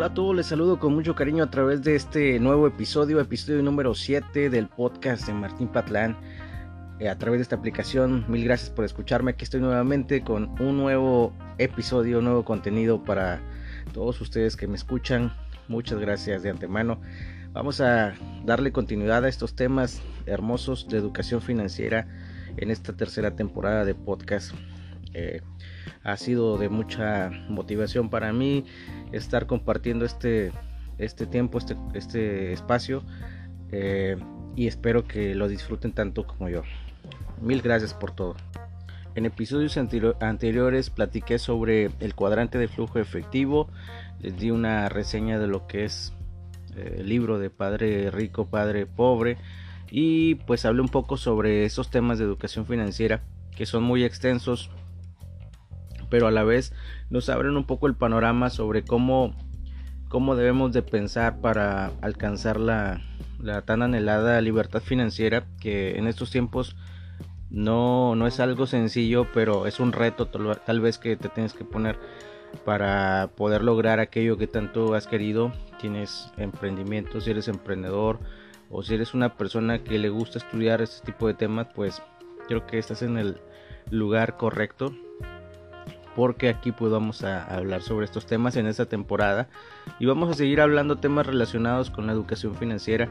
Hola a todos, les saludo con mucho cariño a través de este nuevo episodio, episodio número 7 del podcast de Martín Patlán. Eh, a través de esta aplicación, mil gracias por escucharme. Aquí estoy nuevamente con un nuevo episodio, nuevo contenido para todos ustedes que me escuchan. Muchas gracias de antemano. Vamos a darle continuidad a estos temas hermosos de educación financiera en esta tercera temporada de podcast. Eh, ha sido de mucha motivación para mí estar compartiendo este, este tiempo, este, este espacio eh, y espero que lo disfruten tanto como yo. Mil gracias por todo. En episodios anteriores platiqué sobre el cuadrante de flujo efectivo, les di una reseña de lo que es eh, el libro de Padre Rico, Padre Pobre y pues hablé un poco sobre esos temas de educación financiera que son muy extensos, pero a la vez nos abren un poco el panorama sobre cómo, cómo debemos de pensar para alcanzar la, la tan anhelada libertad financiera que en estos tiempos no, no es algo sencillo, pero es un reto tal vez que te tienes que poner para poder lograr aquello que tanto has querido. Tienes emprendimiento, si eres emprendedor o si eres una persona que le gusta estudiar este tipo de temas, pues creo que estás en el lugar correcto porque aquí pues vamos a hablar sobre estos temas en esta temporada. Y vamos a seguir hablando temas relacionados con la educación financiera,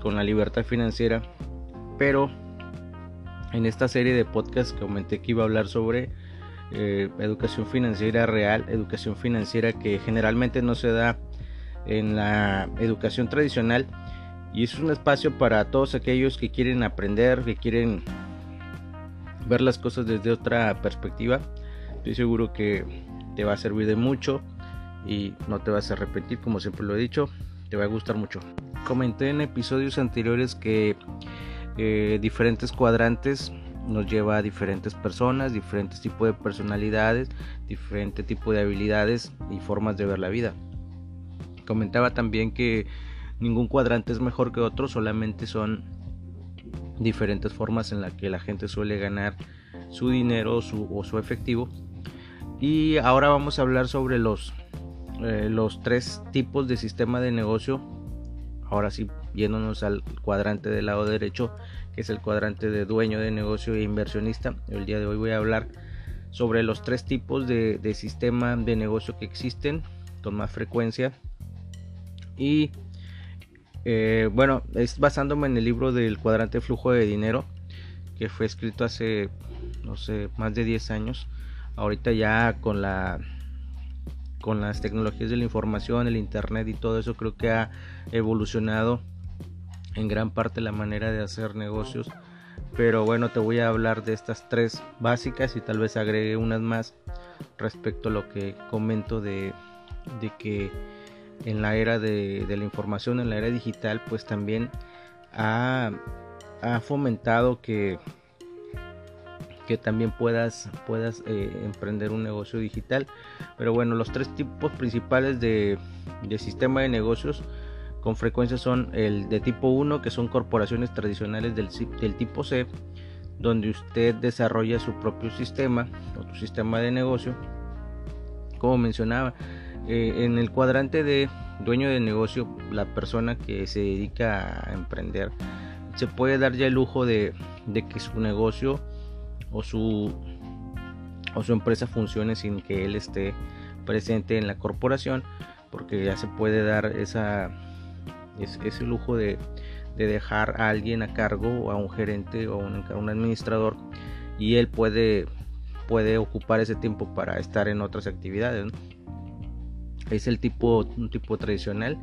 con la libertad financiera, pero en esta serie de podcast que comenté que iba a hablar sobre eh, educación financiera real, educación financiera que generalmente no se da en la educación tradicional. Y es un espacio para todos aquellos que quieren aprender, que quieren ver las cosas desde otra perspectiva Estoy seguro que te va a servir de mucho y no te vas a arrepentir, como siempre lo he dicho, te va a gustar mucho. Comenté en episodios anteriores que eh, diferentes cuadrantes nos lleva a diferentes personas, diferentes tipos de personalidades, diferente tipo de habilidades y formas de ver la vida. Comentaba también que ningún cuadrante es mejor que otro, solamente son diferentes formas en las que la gente suele ganar su dinero o su efectivo y ahora vamos a hablar sobre los, eh, los tres tipos de sistema de negocio. Ahora sí, yéndonos al cuadrante del lado derecho, que es el cuadrante de dueño de negocio e inversionista. El día de hoy voy a hablar sobre los tres tipos de, de sistema de negocio que existen con más frecuencia. Y eh, bueno, es basándome en el libro del cuadrante flujo de dinero, que fue escrito hace, no sé, más de 10 años ahorita ya con la con las tecnologías de la información, el internet y todo eso creo que ha evolucionado en gran parte la manera de hacer negocios. Pero bueno, te voy a hablar de estas tres básicas y tal vez agregue unas más respecto a lo que comento de, de que en la era de, la información, en la era digital, pues también ha, ha fomentado que que también puedas, puedas eh, emprender un negocio digital. Pero bueno, los tres tipos principales de, sistema de negocios con frecuencia son el de tipo 1, que son corporaciones tradicionales del, tipo C, donde usted desarrolla su propio sistema o tu sistema de negocio. Como mencionaba, eh, en el cuadrante de dueño de negocio, la persona que se dedica a emprender, se puede dar ya el lujo de que su negocio o su, o su empresa funcione sin que él esté presente en la corporación porque ya se puede dar esa, ese lujo de, dejar a alguien a cargo a un gerente o un, un administrador y él puede, puede ocupar ese tiempo para estar en otras actividades. Es el tipo, un tipo tradicional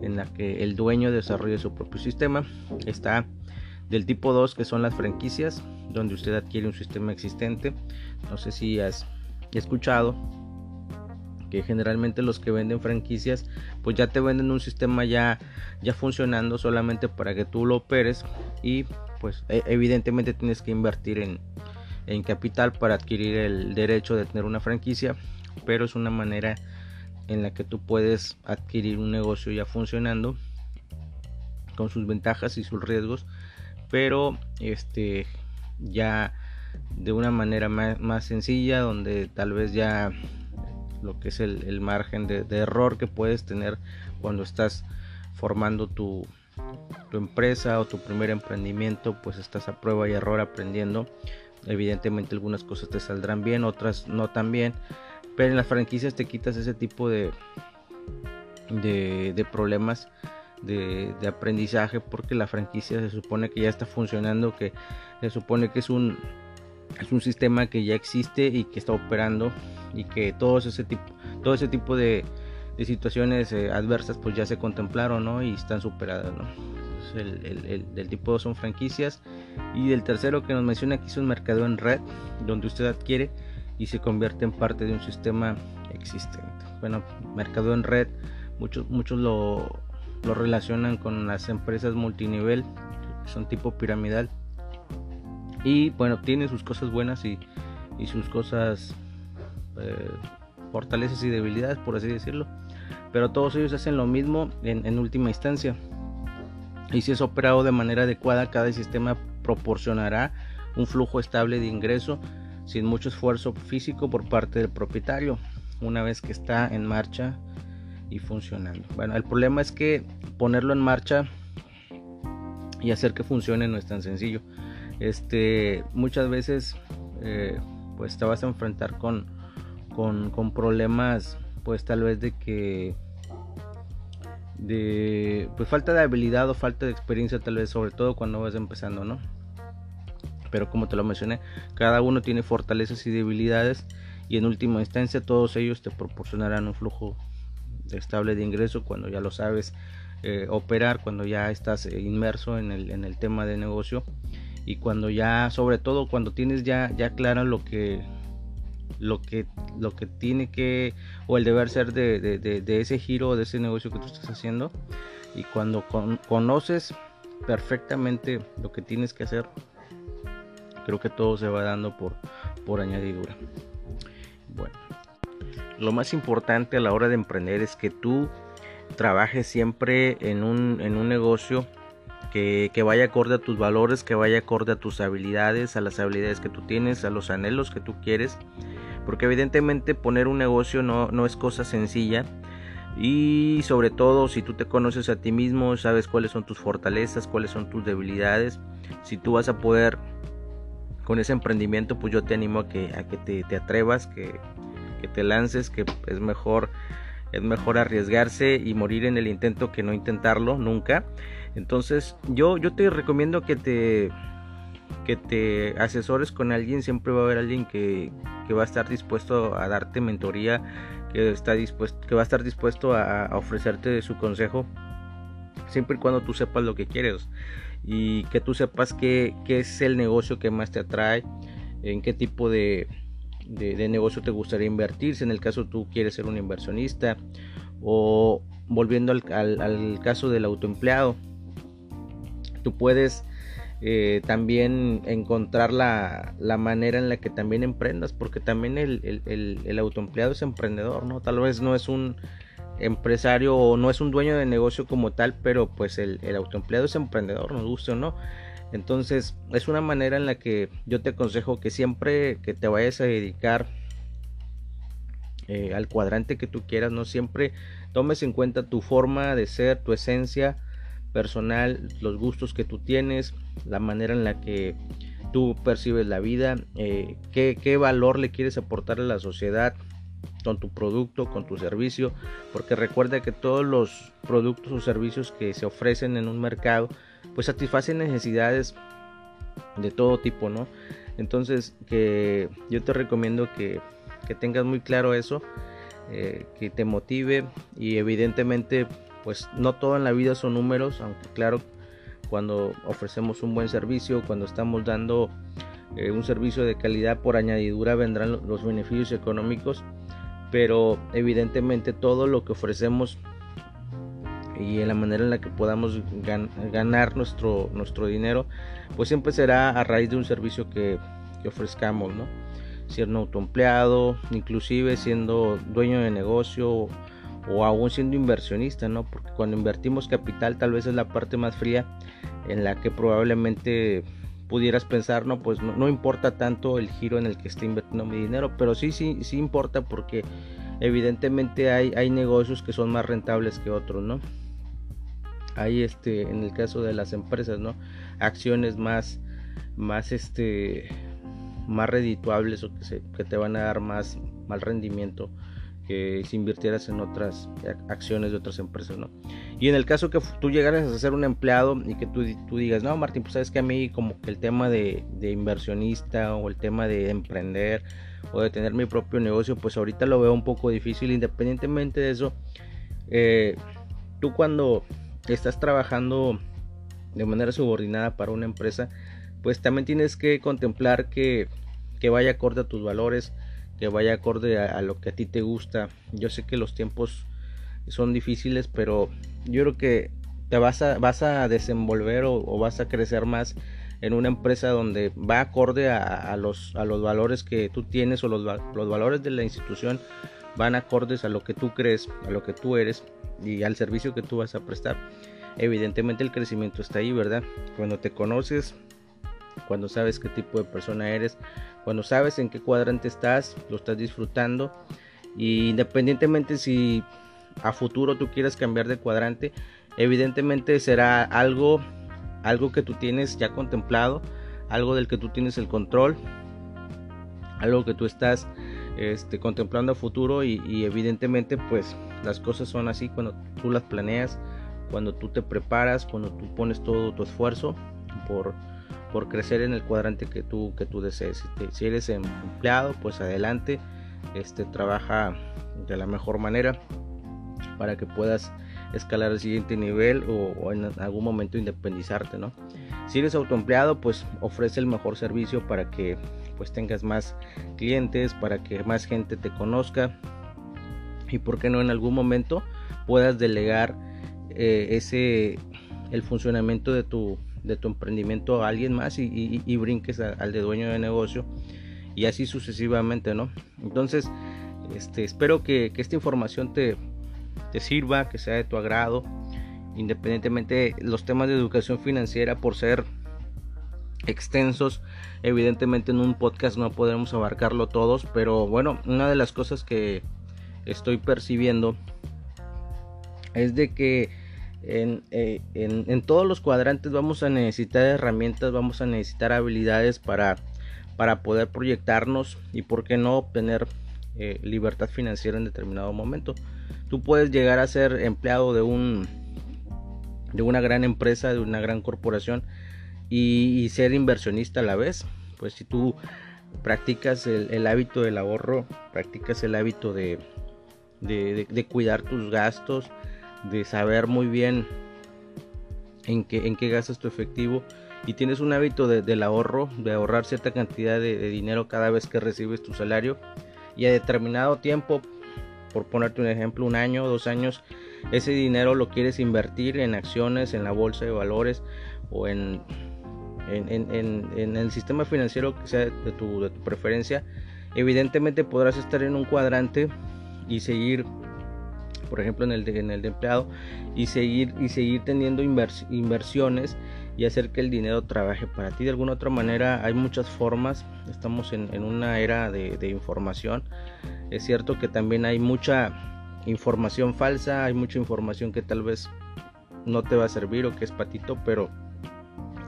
en la que el dueño desarrolla su propio sistema. Está del tipo 2 que son las franquicias donde usted adquiere un sistema existente. No sé si has escuchado que generalmente los que venden franquicias pues ya te venden un sistema ya ya funcionando solamente para que tú lo operes y pues e, evidentemente tienes que invertir en, en capital para adquirir el derecho de tener una franquicia pero es una manera en la que tú puedes adquirir un negocio ya funcionando con sus ventajas y sus riesgos pero este ya de una manera más, sencilla donde tal vez ya lo que es el, margen de, error que puedes tener cuando estás formando tu, tu empresa o tu primer emprendimiento, pues estás a prueba y error aprendiendo. Evidentemente algunas cosas te saldrán bien, otras no tan bien, pero en las franquicias te quitas ese tipo de, de, problemas de, aprendizaje porque la franquicia se supone que ya está funcionando, que se supone que es un, es un sistema que ya existe y que está operando y que todo ese tipo, todo ese tipo de, de situaciones eh, adversas pues ya se contemplaron ¿no? y están superadas. ¿no? El, el, del tipo 2 son franquicias y del tercero que nos menciona aquí es un mercado en red donde usted adquiere y se convierte en parte de un sistema existente. Bueno, mercado en red, muchos, muchos lo, lo relacionan con las empresas multinivel, son tipo piramidal. Y bueno, tiene sus cosas buenas y, y sus cosas, eh, fortalezas y debilidades, por así decirlo. Pero todos ellos hacen lo mismo en, en última instancia. Y si es operado de manera adecuada, cada sistema proporcionará un flujo estable de ingreso sin mucho esfuerzo físico por parte del propietario una vez que está en marcha y funcionando. Bueno, el problema es que ponerlo en marcha y hacer que funcione no es tan sencillo. Este, muchas veces eh, pues te vas a enfrentar con, con, problemas pues tal vez de que de pues falta de habilidad o falta de experiencia tal vez sobre todo cuando vas empezando no pero como te lo mencioné cada uno tiene fortalezas y debilidades y en última instancia todos ellos te proporcionarán un flujo estable de ingreso cuando ya lo sabes eh, operar cuando ya estás eh, inmerso en el, en el tema de negocio. Y cuando ya sobre todo cuando tienes ya ya claro lo que lo que lo que tiene que o el deber ser de, de, ese giro de ese negocio que tú estás haciendo. Y cuando conoces perfectamente lo que tienes que hacer creo que todo se va dando por por añadidura. Bueno lo más importante a la hora de emprender es que tú trabajes siempre en un, en un negocio que, vaya acorde a tus valores, que vaya acorde a tus habilidades, a las habilidades que tú tienes, a los anhelos que tú quieres. Porque evidentemente poner un negocio no, no es cosa sencilla. Y sobre todo si tú te conoces a ti mismo, sabes cuáles son tus fortalezas, cuáles son tus debilidades. Si tú vas a poder con ese emprendimiento, pues yo te animo a que, a que te, te atrevas, que, que te lances, que es mejor es mejor arriesgarse y morir en el intento que no intentarlo nunca. Entonces, yo, yo te recomiendo que te, que te asesores con alguien. Siempre va a haber alguien que, va a estar dispuesto a darte mentoría, que, está dispuesto, que va a estar dispuesto a, ofrecerte su consejo. Siempre y cuando tú sepas lo que quieres y que tú sepas qué, qué es el negocio que más te atrae, en qué tipo de, de, negocio te gustaría invertir, si en el caso tú quieres ser un inversionista o volviendo al, caso del autoempleado, tú puedes eh, también encontrar la, manera en la que también emprendas, porque también el, autoempleado es emprendedor, ¿no? Tal vez no es un empresario o no es un dueño de negocio como tal, pero pues el, autoempleado es emprendedor, nos guste o no. Entonces es una manera en la que yo te aconsejo que siempre que te vayas a dedicar eh, al cuadrante que tú quieras, no siempre tomes en cuenta tu forma de ser, tu esencia personal, los gustos que tú tienes, la manera en la que tú percibes la vida, eh, qué, qué valor le quieres aportar a la sociedad con tu producto, con tu servicio, porque recuerda que todos los productos o servicios que se ofrecen en un mercado, pues satisfacen necesidades de todo tipo, ¿no? Entonces, que yo te recomiendo que, tengas muy claro eso, eh, que te motive y evidentemente, pues no todo en la vida son números, aunque claro, cuando ofrecemos un buen servicio, cuando estamos dando eh, un servicio de calidad por añadidura vendrán los beneficios económicos, pero evidentemente todo lo que ofrecemos y en la manera en la que podamos ganar nuestro, nuestro dinero, pues siempre será a raíz de un servicio que, ofrezcamos, ¿no? Siendo autoempleado, inclusive siendo dueño de negocio o aún siendo inversionista, ¿no? Porque cuando invertimos capital tal vez es la parte más fría en la que probablemente pudieras pensar, no, pues no, importa tanto el giro en el que esté invirtiendo mi dinero, pero sí, sí, sí importa porque evidentemente hay, hay negocios que son más rentables que otros, ¿no? Hay este, en el caso de las empresas, ¿no? Acciones más, más este, más redituables o que, te van a dar más, mal rendimiento que si invirtieras en otras acciones de otras empresas, ¿no? Y en el caso que tú llegaras a ser un empleado y que tú, tú digas, no, Martín, pues sabes que a mí como que el tema de, de, inversionista o el tema de emprender o de tener mi propio negocio, pues ahorita lo veo un poco difícil, independientemente de eso, eh, tú cuando estás trabajando de manera subordinada para una empresa, pues también tienes que contemplar que, que vaya acorde a tus valores, que vaya acorde a, lo que a ti te gusta. Yo sé que los tiempos son difíciles, pero yo creo que te vas a, vas a desenvolver o, vas a crecer más en una empresa donde va acorde a, los, a los valores que tú tienes o los, los valores de la institución van acordes a lo que tú crees, a lo que tú eres y al servicio que tú vas a prestar. Evidentemente el crecimiento está ahí, ¿verdad? Cuando te conoces, cuando sabes qué tipo de persona eres, cuando sabes en qué cuadrante estás, lo estás disfrutando. Y independientemente si a futuro tú quieres cambiar de cuadrante, evidentemente será algo, algo que tú tienes ya contemplado, algo del que tú tienes el control, algo que tú estás este, contemplando a futuro y, y evidentemente pues las cosas son así cuando tú las planeas, cuando tú te preparas, cuando tú pones todo tu esfuerzo por por crecer en el cuadrante que tú, que tú desees. Si, eres empleado, pues adelante, este, trabaja de la mejor manera para que puedas escalar al siguiente nivel o, en algún momento independizarte, ¿no? Si eres autoempleado, pues ofrece el mejor servicio para que pues tengas más clientes, para que más gente te conozca y por qué no en algún momento puedas delegar eh, ese el funcionamiento de tu de tu emprendimiento a alguien más y, brinques al de dueño de negocio y así sucesivamente, ¿no? Entonces, este, espero que, esta información te, te, sirva, que sea de tu agrado, independientemente los temas de educación financiera por ser extensos, evidentemente en un podcast no podremos abarcarlo todos, pero bueno, una de las cosas que estoy percibiendo es de que eh, en, todos los cuadrantes vamos a necesitar herramientas, vamos a necesitar habilidades para, para poder proyectarnos y por qué no obtener eh, libertad financiera en determinado momento. Tú puedes llegar a ser empleado de un de una gran empresa, de una gran corporación y, ser inversionista a la vez. Pues si tú practicas el, hábito del ahorro, practicas el hábito de, de cuidar tus gastos, de saber muy bien en qué, en qué gastas tu efectivo y tienes un hábito del ahorro, de ahorrar cierta cantidad de, dinero cada vez que recibes tu salario y a determinado tiempo, por ponerte un ejemplo, un año, dos años, ese dinero lo quieres invertir en acciones, en la bolsa de valores o en, en, el sistema financiero que sea de tu, de tu preferencia, evidentemente podrás estar en un cuadrante y seguir por ejemplo en el de, en el de empleado y seguir y seguir teniendo inversiones y hacer que el dinero trabaje para ti. De alguna otra manera hay muchas formas. Estamos en, una era de, información. Es cierto que también hay mucha información falsa hay mucha información que tal vez no te va a servir o que es patito pero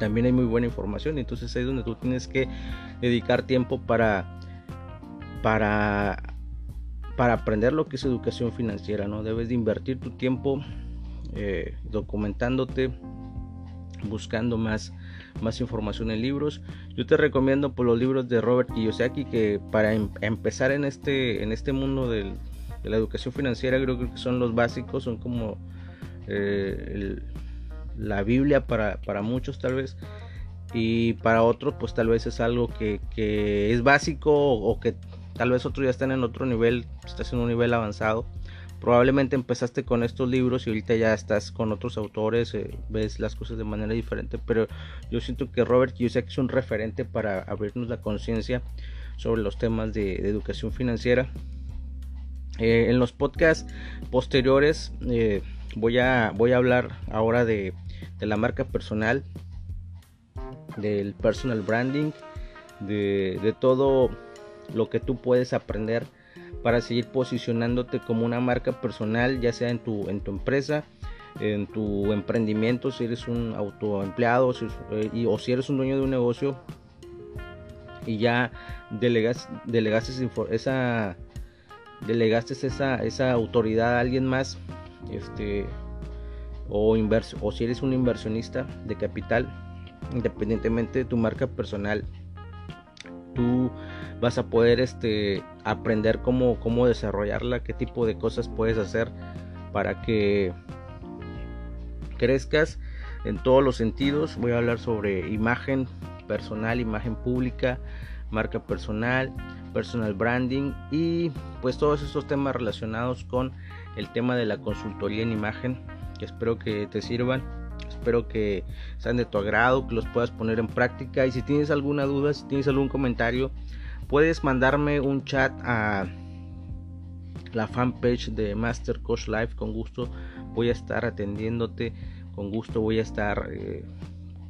también hay muy buena información entonces es donde tú tienes que dedicar tiempo para para para aprender lo que es educación financiera, ¿no? Debes de invertir tu tiempo eh, documentándote, buscando más, más información en libros. Yo te recomiendo por pues, los libros de Robert Kiyosaki que para em, empezar en este, en este mundo de la educación financiera creo que son los básicos, son como eh, la Biblia para, para muchos tal vez y para otros pues tal vez es algo que, que es básico o que Tal vez otros ya están en otro nivel, estás en un nivel avanzado. Probablemente empezaste con estos libros y ahorita ya estás con otros autores, eh, ves las cosas de manera diferente, pero yo siento que Robert Kiyosaki es un referente para abrirnos la conciencia sobre los temas de, educación financiera. Eh, en los podcasts posteriores eh, voy, a, voy a hablar ahora de, de la marca personal, del personal branding, de, de todo lo que tú puedes aprender para seguir posicionándote como una marca personal, ya sea en tu, en tu empresa, en tu emprendimiento, si eres un autoempleado eh, o si eres un dueño de un negocio y ya delegas, delegaste esa delegaste esa, esa autoridad a alguien más este o, o si eres un inversionista de capital independientemente de tu marca personal tú vas a poder este, aprender cómo, cómo desarrollarla, qué tipo de cosas puedes hacer para que crezcas en todos los sentidos. Voy a hablar sobre imagen personal, imagen pública, marca personal, personal branding y pues todos estos temas relacionados con el tema de la consultoría en imagen espero que te sirvan espero que sean de tu agrado que los puedas poner en práctica. Y si tienes alguna duda si tienes algún comentario puedes mandarme un chat a la fanpage de Master Coach Life. Con gusto voy a estar atendiéndote con gusto voy a estar eh,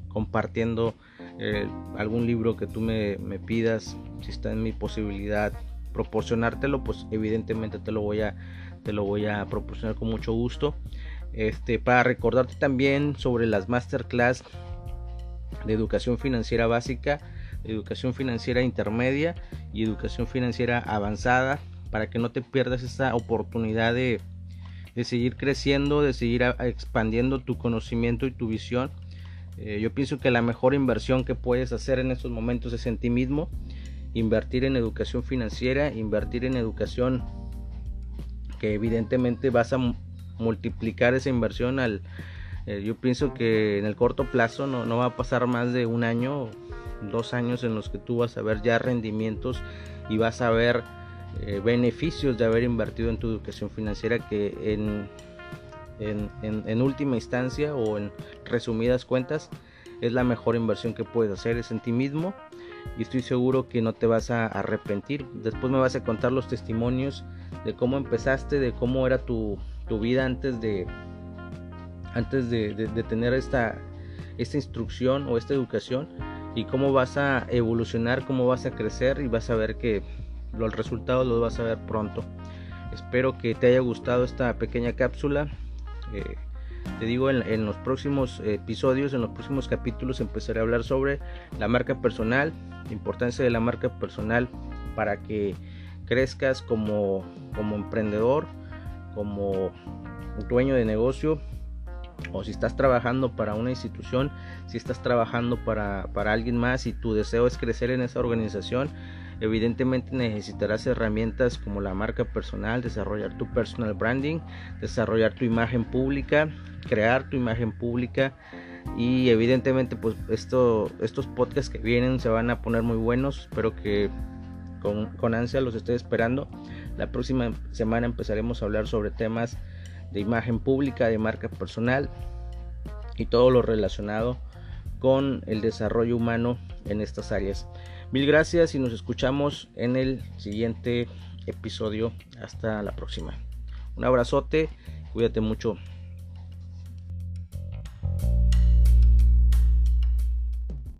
compartiendo eh, algún libro que tú me, me, pidas. Si está en mi posibilidad proporcionártelo pues evidentemente te lo voy a te lo voy a proporcionar con mucho gusto este para recordarte también sobre las masterclass de educación financiera básica educación financiera intermedia y educación financiera avanzada para que no te pierdas esta oportunidad de, de seguir creciendo, de seguir expandiendo tu conocimiento y tu visión. Eh, yo pienso que la mejor inversión que puedes hacer en estos momentos es en ti mismo, invertir en educación financiera, invertir en educación que evidentemente vas a multiplicar esa inversión al... Eh, yo pienso que en el corto plazo no, no va a pasar más de un año dos años en los que tú vas a ver ya rendimientos y vas a ver eh, beneficios de haber invertido en tu educación financiera que en, en, última instancia o en resumidas cuentas es la mejor inversión que puedes hacer es en ti mismo. Y estoy seguro que no te vas a arrepentir. Después me vas a contar los testimonios de cómo empezaste de cómo era tu, tu vida antes de antes de, tener esta esta instrucción o esta educación y cómo vas a evolucionar, cómo vas a crecer y vas a ver que los resultados los vas a ver pronto. Espero que te haya gustado esta pequeña cápsula. Eh, te digo, en, los próximos episodios, en los próximos capítulos empezaré a hablar sobre la marca personal, la importancia de la marca personal para que crezcas como, como emprendedor, como dueño de negocio o si estás trabajando para una institución, si estás trabajando para, alguien más y tu deseo es crecer en esa organización, evidentemente necesitarás herramientas como la marca personal, desarrollar tu personal branding, desarrollar tu imagen pública, crear tu imagen pública y evidentemente pues esto, estos podcasts que vienen se van a poner muy buenos, espero que con, con ansia los esté esperando. La próxima semana empezaremos a hablar sobre temas de imagen pública, de marca personal y todo lo relacionado con el desarrollo humano en estas áreas. Mil gracias y nos escuchamos en el siguiente episodio. Hasta la próxima. Un abrazote, cuídate mucho.